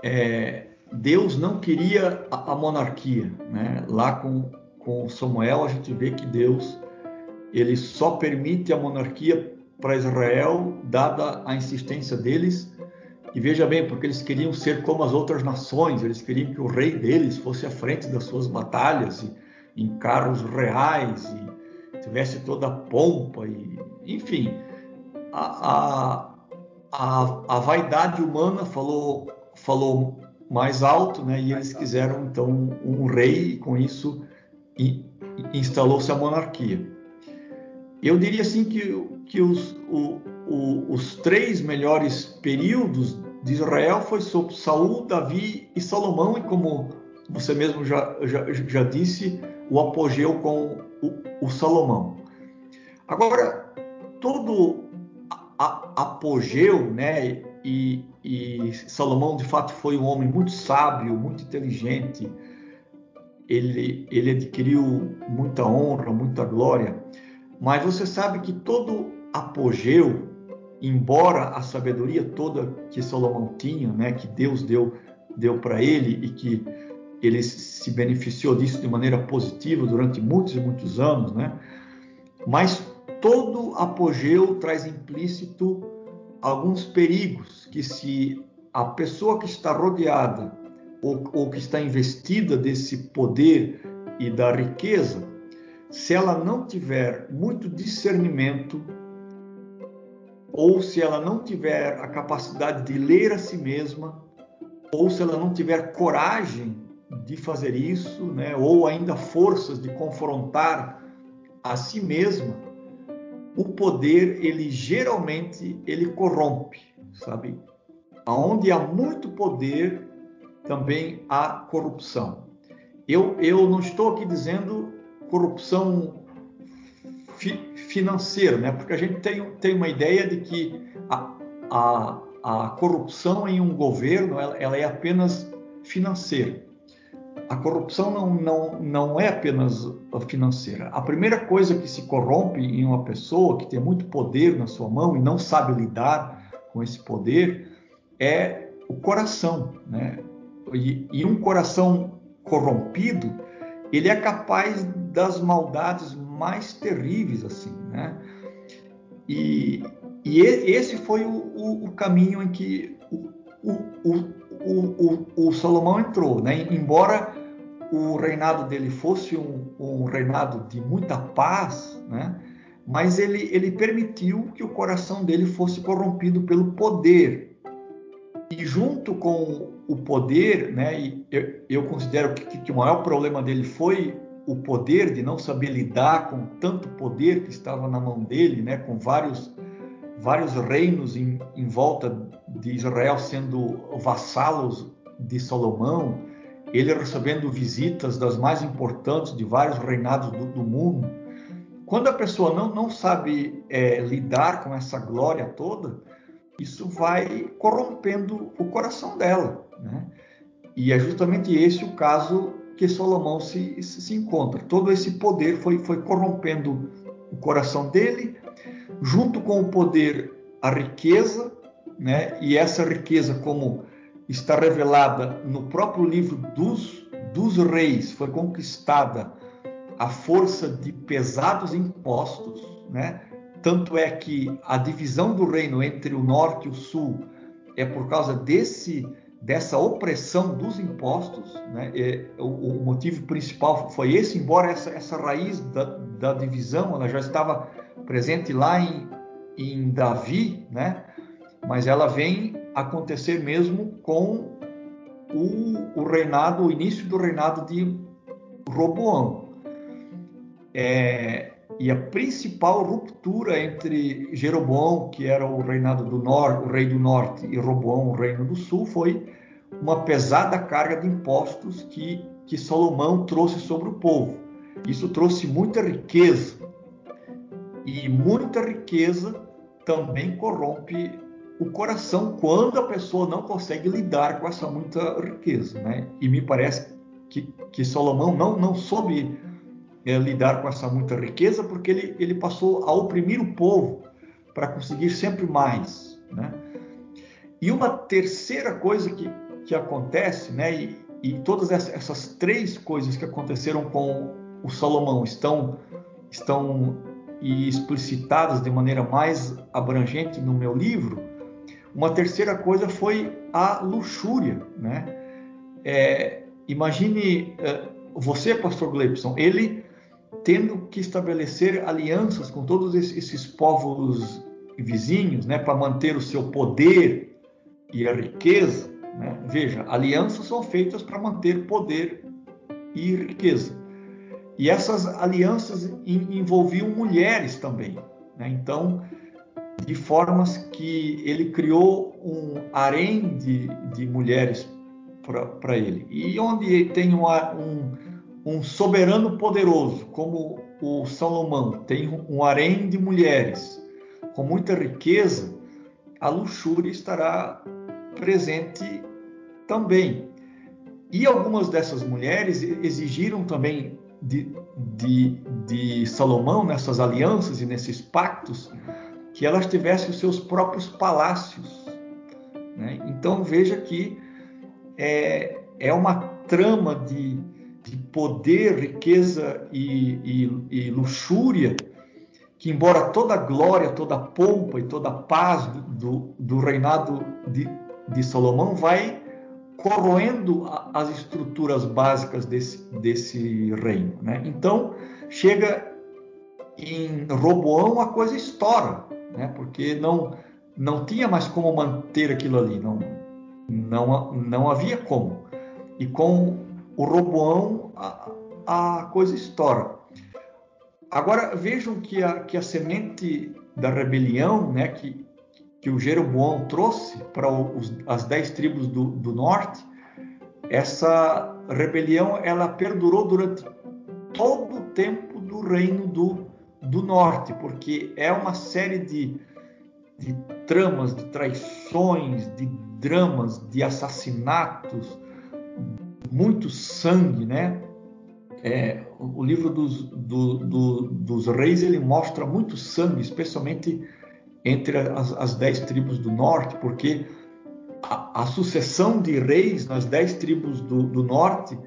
Speaker 2: é, Deus não queria a, a monarquia. Né? Lá com, com Samuel, a gente vê que Deus ele só permite a monarquia para Israel, dada a insistência deles. E veja bem, porque eles queriam ser como as outras nações, eles queriam que o rei deles fosse à frente das suas batalhas, e, em carros reais, e tivesse toda a pompa, e, enfim, a, a, a, a vaidade humana falou, falou mais alto, né? E eles quiseram então um rei e com isso instalou-se a monarquia. Eu diria assim que, que os, o, o, os três melhores períodos de Israel foi sob Saul, Davi e Salomão, e como você mesmo já, já, já disse, o apogeu com o, o Salomão. Agora, todo a, apogeu, né, e, e Salomão de fato foi um homem muito sábio, muito inteligente, ele, ele adquiriu muita honra, muita glória, mas você sabe que todo apogeu, embora a sabedoria toda que Salomão tinha, né, que Deus deu, deu para ele e que ele se beneficiou disso de maneira positiva durante muitos e muitos anos, né? Mas todo apogeu traz implícito alguns perigos que se a pessoa que está rodeada ou, ou que está investida desse poder e da riqueza, se ela não tiver muito discernimento, ou se ela não tiver a capacidade de ler a si mesma, ou se ela não tiver coragem de fazer isso, né, ou ainda forças de confrontar a si mesma, o poder ele geralmente ele corrompe, sabe? Aonde há muito poder, também há corrupção. Eu, eu não estou aqui dizendo corrupção fi, financeira, né? porque a gente tem, tem uma ideia de que a, a, a corrupção em um governo ela, ela é apenas financeira. A corrupção não, não, não é apenas financeira. A primeira coisa que se corrompe em uma pessoa que tem muito poder na sua mão e não sabe lidar com esse poder é o coração. Né? E, e um coração corrompido, ele é capaz das maldades mais terríveis, assim, né? E, e esse foi o, o, o caminho em que o, o, o, Salomão entrou, né? Embora o reinado dele fosse um, um reinado de muita paz, né? Mas ele, ele permitiu que o coração dele fosse corrompido pelo poder, e junto com o poder, né, eu, eu, considero que, que, o maior problema dele foi o poder de não saber lidar com tanto poder que estava na mão dele, né, com vários vários reinos em, em volta de Israel sendo vassalos de Salomão, ele recebendo visitas das mais importantes de vários reinados do, do mundo. Quando a pessoa não, não sabe é, lidar com essa glória toda, isso vai corrompendo o coração dela. Né? E é justamente esse o caso que Salomão se, se encontra. Todo esse poder foi, foi corrompendo o coração dele, junto com o poder, a riqueza, né? e essa riqueza, como está revelada no próprio livro dos, dos reis, foi conquistada à força de pesados impostos, né? Tanto é que a divisão do reino entre o norte e o sul é por causa desse dessa opressão dos impostos, né? o, o, motivo principal foi esse, embora essa, essa raiz da, da, divisão ela já estava presente lá em, em Davi, né? Mas ela vem acontecer mesmo com o, o reinado, o início do reinado de Roboão. É, e a principal ruptura entre Jeroboão, que era o reinado do norte, o rei do norte, e Roboão, o reino do sul, foi uma pesada carga de impostos que, que Salomão trouxe sobre o povo. Isso trouxe muita riqueza. E muita riqueza também corrompe o coração quando a pessoa não consegue lidar com essa muita riqueza. Né? E me parece que, que Salomão não, não soube é, lidar com essa muita riqueza, porque ele, ele passou a oprimir o povo para conseguir sempre mais. Né? E uma terceira coisa que, que acontece, né, e, e todas essas três coisas que aconteceram com o Salomão estão, estão e explicitadas de maneira mais abrangente no meu livro, uma terceira coisa foi a luxúria, né? É, imagine é, você, Pastor Gleibson, ele tendo que estabelecer alianças com todos esses povos vizinhos, né, para manter o seu poder e a riqueza. Né? Veja, alianças são feitas para manter poder e riqueza. E essas alianças envolviam mulheres também. Né? Então, de formas que ele criou um harém de, de mulheres para ele. E onde tem uma, um, um soberano poderoso, como o Salomão, tem um harém de mulheres com muita riqueza, a luxúria estará presente também. E algumas dessas mulheres exigiram também de, de, de Salomão, nessas alianças e nesses pactos, que elas tivessem os seus próprios palácios. Né? Então veja que é, é uma trama de, de poder, riqueza e, e, e, luxúria, que embora toda a glória, toda a pompa e toda a paz do, do, do reinado de, de Salomão vai corroendo as estruturas básicas desse, desse reino. Né? Então, chega em Roboão, a coisa estoura, né? porque não, não tinha mais como manter aquilo ali, não, não, não havia como. E com o Roboão a, a coisa estoura. Agora vejam que a, que a semente da rebelião, né, que, que o Jeroboão trouxe para os, as dez tribos do, do norte, essa rebelião ela perdurou durante todo o tempo do reino do, do norte, porque é uma série de, de tramas, de traições, de dramas, de assassinatos, muito sangue, né? É, o livro dos, do, do, dos reis ele mostra muito sangue, especialmente entre as, as dez tribos do norte, porque a, a sucessão de reis nas dez tribos do, do norte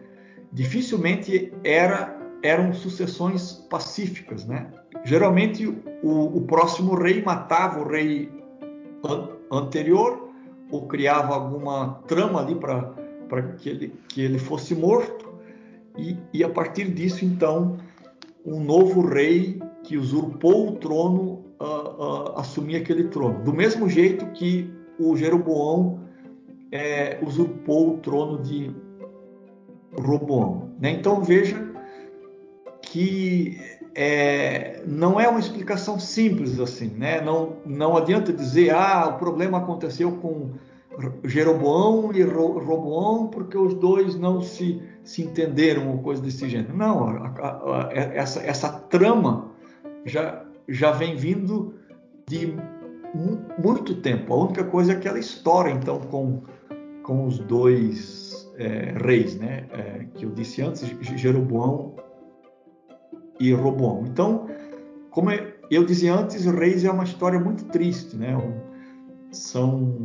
Speaker 2: dificilmente era, eram sucessões pacíficas, né? Geralmente o, o próximo rei matava o rei an, anterior ou criava alguma trama ali para que ele, que ele fosse morto, e, e a partir disso, então, um novo rei que usurpou o trono uh, uh, assumia aquele trono. Do mesmo jeito que o Jeroboão é, usurpou o trono de Roboão. Né? Então veja que é, não é uma explicação simples assim, né? Não, não adianta dizer ah o problema aconteceu com Jeroboão e Roboão porque os dois não se, se entenderam ou coisa desse gênero. Não, a, a, a, essa, essa trama já, já vem vindo de muito tempo. A única coisa é que ela estoura então com, com os dois é, reis, né? É, que eu disse antes, Jeroboão e Roboão. Então, como eu dizia antes, reis é uma história muito triste, né? São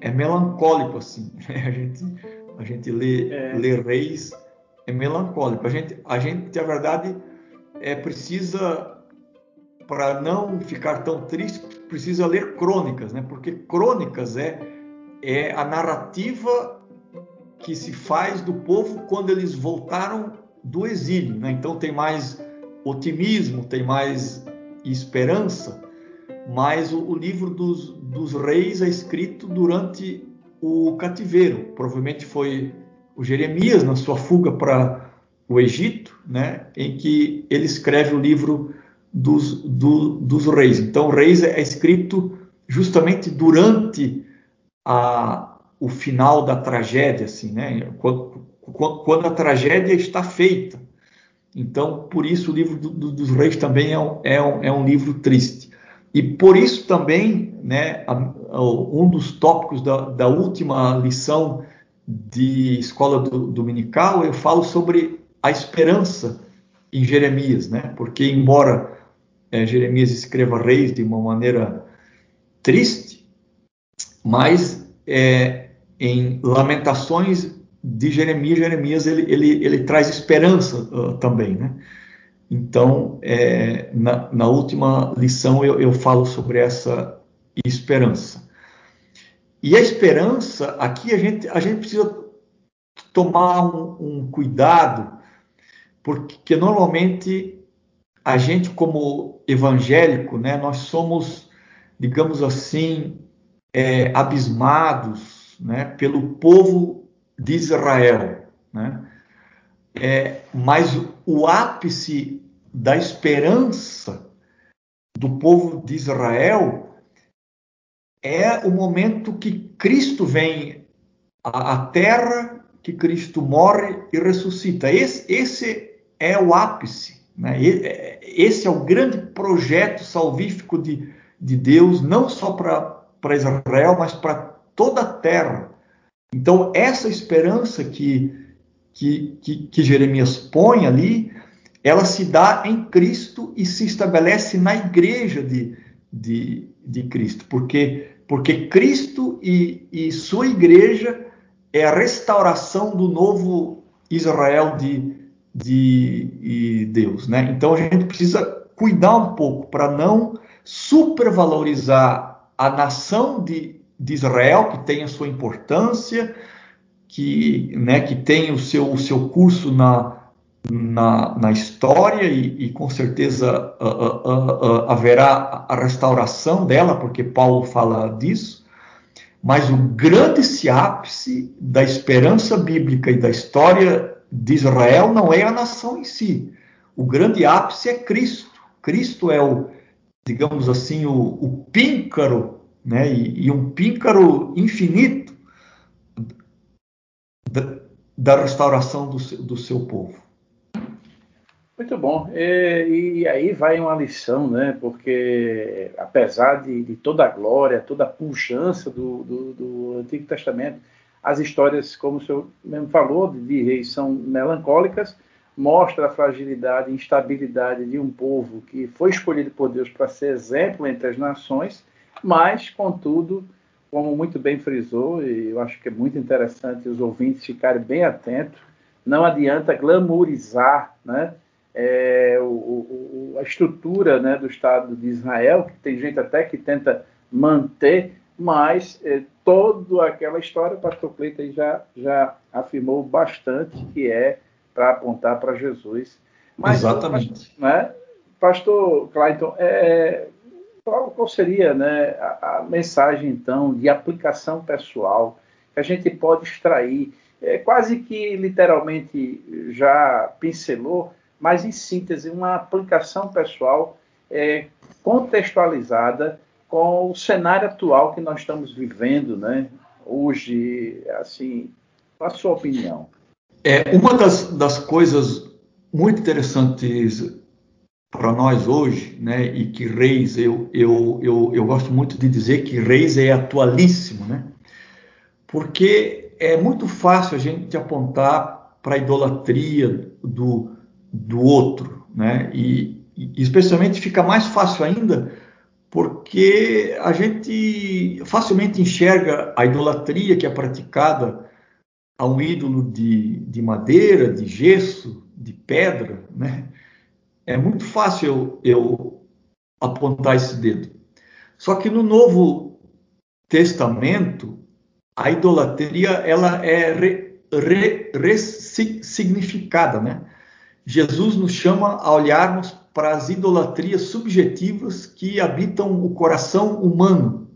Speaker 2: é melancólico assim. Né? A gente a gente lê, é. lê Reis é melancólico. A gente a gente a verdade é precisa para não ficar tão triste precisa ler crônicas, né? Porque crônicas é é a narrativa que se faz do povo quando eles voltaram do exílio, né? Então tem mais otimismo, tem mais esperança mas o, o livro dos, dos reis é escrito durante o cativeiro. Provavelmente foi o Jeremias, na sua fuga para o Egito, né, em que ele escreve o livro dos, do, dos reis. Então, reis é escrito justamente durante a, o final da tragédia, assim, né, quando, quando a tragédia está feita. Então, por isso, o livro do, do, dos reis também é um, é um, é um livro triste. E por isso também, né, um dos tópicos da, da última lição de escola do, dominical, eu falo sobre a esperança em Jeremias, né? Porque embora é, Jeremias escreva reis de uma maneira triste, mas é, em Lamentações de Jeremias, Jeremias ele, ele, ele traz esperança uh, também, né? Então, é, na, na, última lição eu, eu falo sobre essa esperança. E a esperança, aqui a gente, a gente precisa tomar um, um cuidado, porque normalmente a gente, como evangélico, né, nós somos, digamos assim, é, abismados né, pelo povo de Israel. Né? É, mas o ápice da esperança do povo de Israel é o momento que Cristo vem à terra, que Cristo morre e ressuscita. Esse, esse é o ápice, né? esse é o grande projeto salvífico de, de Deus, não só para Israel, mas para toda a terra. Então, essa esperança que que, que, que Jeremias põe ali, ela se dá em Cristo e se estabelece na igreja de, de, de Cristo, porque, porque Cristo e, e sua igreja é a restauração do novo Israel de, de, de Deus. Né? Então a gente precisa cuidar um pouco para não supervalorizar a nação de, de Israel, que tem a sua importância, que, né, que tem o seu, o seu curso na, na, na história e, e, com certeza uh, uh, uh, haverá a restauração dela, porque Paulo fala disso, mas o grande ápice da esperança bíblica e da história de Israel não é a nação em si. O grande ápice é Cristo. Cristo é o, digamos assim, o, o píncaro, né, e, e um píncaro infinito da, da restauração do, do seu povo.
Speaker 1: Muito bom. E, e, aí vai uma lição, né? Porque apesar de, de toda a glória, toda a pujança do, do, do, Antigo Testamento, as histórias, como o senhor mesmo falou, de, de reis são melancólicas, mostra a fragilidade instabilidade de um povo que foi escolhido por Deus para ser exemplo entre as nações, mas, contudo, como muito bem frisou, e eu acho que é muito interessante os ouvintes ficarem bem atentos, não adianta glamourizar né, é, o, o, a estrutura né, do Estado de Israel, que tem gente até que tenta manter, mas é, toda aquela história, o pastor Cleiton já, já afirmou bastante que é para apontar para Jesus.
Speaker 2: Mas, Exatamente.
Speaker 1: Né, pastor Clayton, é, qual, qual seria né, a, a, mensagem, então, de aplicação pessoal que a gente pode extrair? É, quase que literalmente já pincelou, mas em síntese, uma aplicação pessoal é, contextualizada com o cenário atual que nós estamos vivendo, né? Hoje, assim, qual a sua opinião?
Speaker 2: É uma das, das coisas muito interessantes para nós hoje, né, e que Reis, eu, eu, eu, eu gosto muito de dizer que Reis é atualíssimo, né, porque é muito fácil a gente apontar para a idolatria do, do outro, né, e, e especialmente fica mais fácil ainda porque a gente facilmente enxerga a idolatria que é praticada a um ídolo de, de madeira, de gesso, de pedra, né? É muito fácil eu, apontar esse dedo. Só que no Novo Testamento, a idolatria ela é ressignificada, né? Jesus nos chama a olharmos para as idolatrias subjetivas que habitam o coração humano.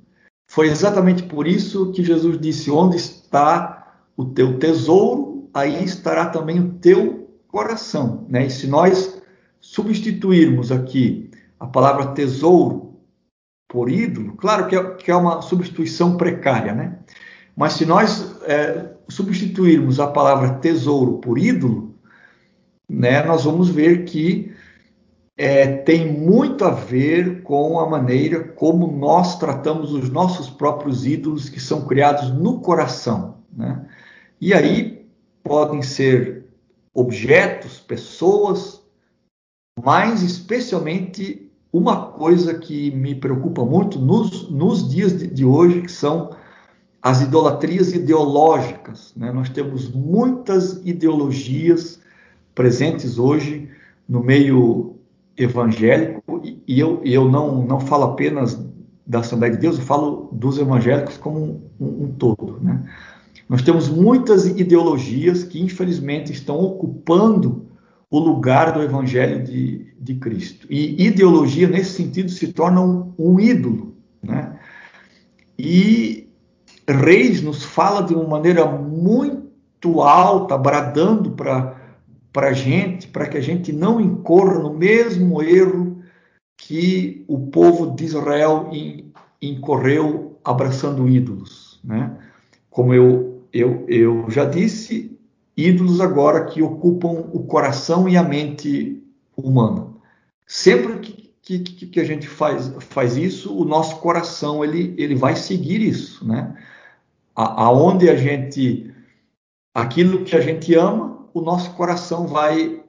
Speaker 2: Foi exatamente por isso que Jesus disse: Onde está o teu tesouro, aí estará também o teu coração. Né? E se nós substituirmos aqui a palavra tesouro por ídolo, claro que é, que é uma substituição precária, né? Mas se nós é, substituirmos a palavra tesouro por ídolo, né, nós vamos ver que é, tem muito a ver com a maneira como nós tratamos os nossos próprios ídolos que são criados no coração. Né? E aí podem ser objetos, pessoas, mas especialmente uma coisa que me preocupa muito nos, nos dias de, de, hoje, que são as idolatrias ideológicas. Né? Nós temos muitas ideologias presentes hoje no meio evangélico, e eu, eu não, não falo apenas da Assembleia de Deus, eu falo dos evangélicos como um, um, um todo. Né? Nós temos muitas ideologias que, infelizmente, estão ocupando o lugar do Evangelho de, de Cristo. E ideologia, nesse sentido, se torna um, um ídolo. Né? E Reis nos fala de uma maneira muito alta, bradando para a gente, para que a gente não incorra no mesmo erro que o povo de Israel incorreu abraçando ídolos. Né? Como eu, eu, eu já disse, ídolos agora que ocupam o coração e a mente humana. Sempre que, que, que a gente faz, faz isso, o nosso coração ele, ele vai seguir isso, né? A, aonde a gente, aquilo que a gente ama, o nosso coração vai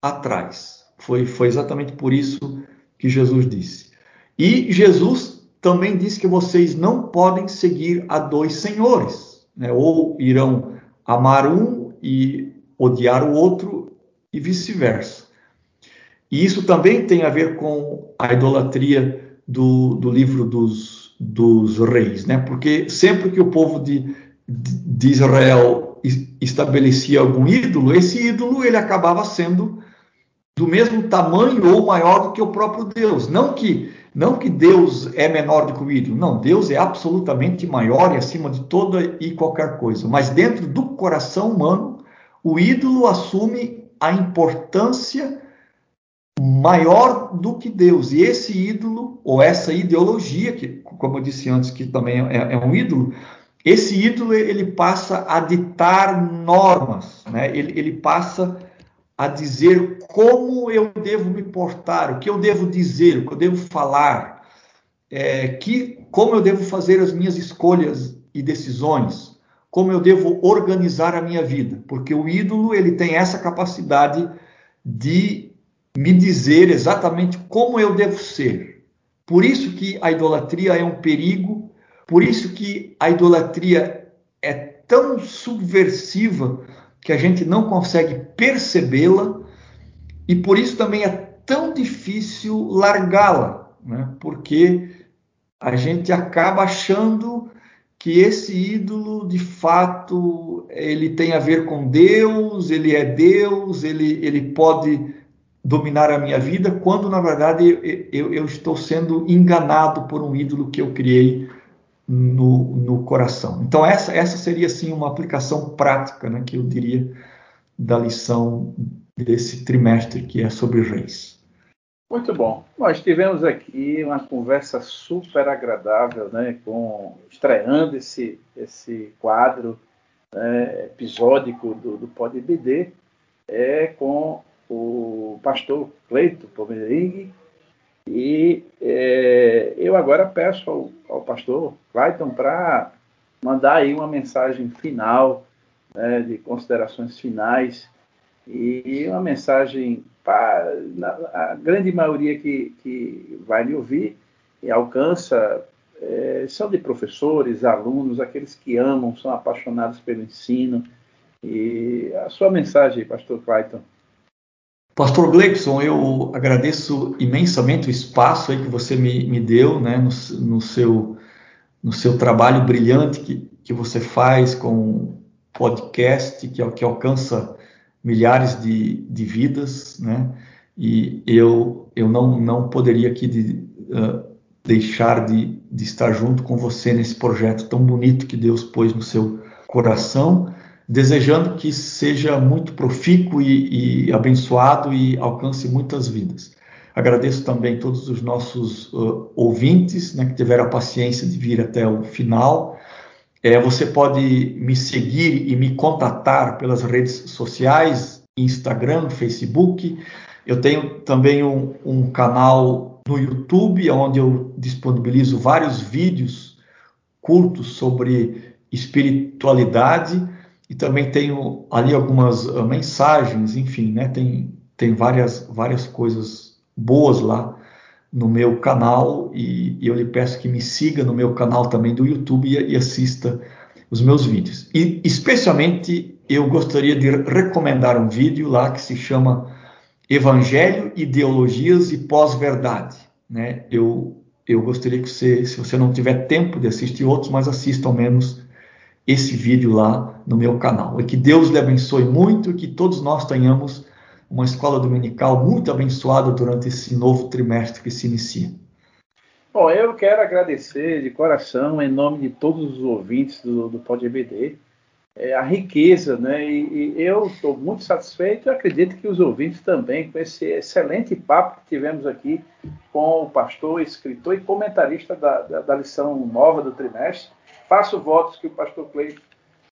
Speaker 2: atrás. Foi, foi exatamente por isso que Jesus disse. E Jesus também disse que vocês não podem seguir a dois senhores, né? ou irão amar um e odiar o outro e vice-versa. E isso também tem a ver com a idolatria do, do livro dos, dos reis, né? Porque sempre que o povo de, de Israel estabelecia algum ídolo, esse ídolo ele acabava sendo do mesmo tamanho ou maior do que o próprio Deus. Não que não que Deus é menor do que o ídolo, não, Deus é absolutamente maior e acima de toda e qualquer coisa. Mas dentro do coração humano, o ídolo assume a importância maior do que Deus. E esse ídolo, ou essa ideologia, que, como eu disse antes, que também é, é um ídolo, esse ídolo ele passa a ditar normas, né? ele, ele passa a dizer como eu devo me portar, o que eu devo dizer, o que eu devo falar, é, que, como eu devo fazer as minhas escolhas e decisões, como eu devo organizar a minha vida, porque o ídolo ele tem essa capacidade de me dizer exatamente como eu devo ser. Por isso que a idolatria é um perigo, por isso que a idolatria é tão subversiva que a gente não consegue percebê-la e por isso também é tão difícil largá-la, né? porque a gente acaba achando que esse ídolo, de fato, ele tem a ver com Deus, ele é Deus, ele, ele pode dominar a minha vida, quando na verdade eu, eu, estou sendo enganado por um ídolo que eu criei no, no coração. Então, essa, essa seria, assim, uma aplicação prática, né, que eu diria, da lição desse trimestre, que é sobre reis.
Speaker 1: Muito bom. Nós tivemos aqui uma conversa super agradável, né, com estreando esse esse quadro né, episódico do, do Pod BD, é com o pastor Cleito Pomering, e é, eu agora peço ao, ao pastor Clayton para mandar aí uma mensagem final, né, de considerações finais, e uma mensagem a grande maioria que, que vai me ouvir e alcança é, são de professores, alunos, aqueles que amam, são apaixonados pelo ensino. E a sua mensagem, pastor Clayton.
Speaker 2: Pastor Gleibson, eu agradeço imensamente o espaço aí que você me, me deu, né, no, no, seu, no seu trabalho brilhante que, que você faz com podcast que, que alcança milhares de, de vidas, né, e eu, eu não, não poderia aqui de, uh, deixar de, de estar junto com você nesse projeto tão bonito que Deus pôs no seu coração desejando que seja muito profícuo e, e abençoado e alcance muitas vidas. Agradeço também todos os nossos uh, ouvintes né, que tiveram a paciência de vir até o final. É, você pode me seguir e me contatar pelas redes sociais, Instagram, Facebook. Eu tenho também um, um canal no YouTube, onde eu disponibilizo vários vídeos curtos sobre espiritualidade e também tenho ali algumas uh, mensagens, enfim, né? Tem, tem várias, várias coisas boas lá no meu canal e, eu lhe peço que me siga no meu canal também do YouTube e, e assista os meus vídeos. E especialmente eu gostaria de recomendar um vídeo lá que se chama Evangelho, Ideologias e Pós-Verdade. Né? Eu, eu gostaria que você, se você não tiver tempo de assistir outros, mas assista ao menos esse vídeo lá no meu canal. E que Deus lhe abençoe muito e que todos nós tenhamos uma escola dominical muito abençoada durante esse novo trimestre que se inicia.
Speaker 1: Bom, eu quero agradecer de coração, em nome de todos os ouvintes do, do PodBD, é, a riqueza, né? E, e eu estou muito satisfeito e acredito que os ouvintes também, com esse excelente papo que tivemos aqui com o pastor, escritor e comentarista da, da, da lição nova do trimestre. Faço votos que o pastor Cleiton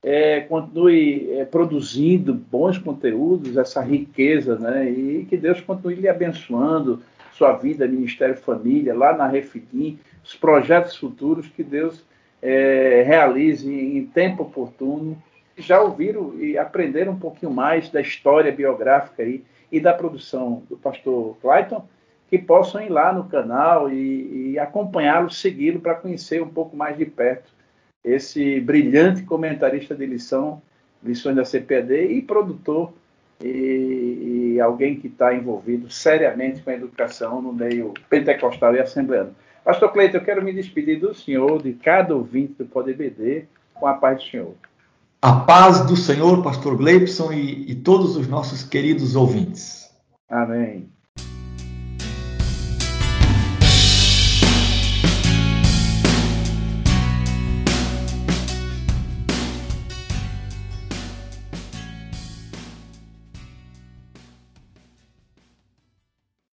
Speaker 1: é, continue é, produzindo bons conteúdos, essa riqueza, né? E que Deus continue lhe abençoando sua vida, Ministério Família, lá na Refidim, os projetos futuros que Deus é, realize em tempo oportuno. Já ouviram e aprenderam um pouquinho mais da história biográfica aí e da produção do pastor Clayton, que possam ir lá no canal e, e acompanhá-lo, segui-lo para conhecer um pouco mais de perto esse brilhante comentarista de lição, lições da CPD e produtor e, e alguém que está envolvido seriamente com a educação no meio pentecostal e assembleano. Pastor Cleiton, eu quero me despedir do senhor, de cada ouvinte do Poder BD, com a paz do senhor.
Speaker 2: A paz do Senhor, pastor Gleibson e, e todos os nossos queridos ouvintes.
Speaker 1: Amém.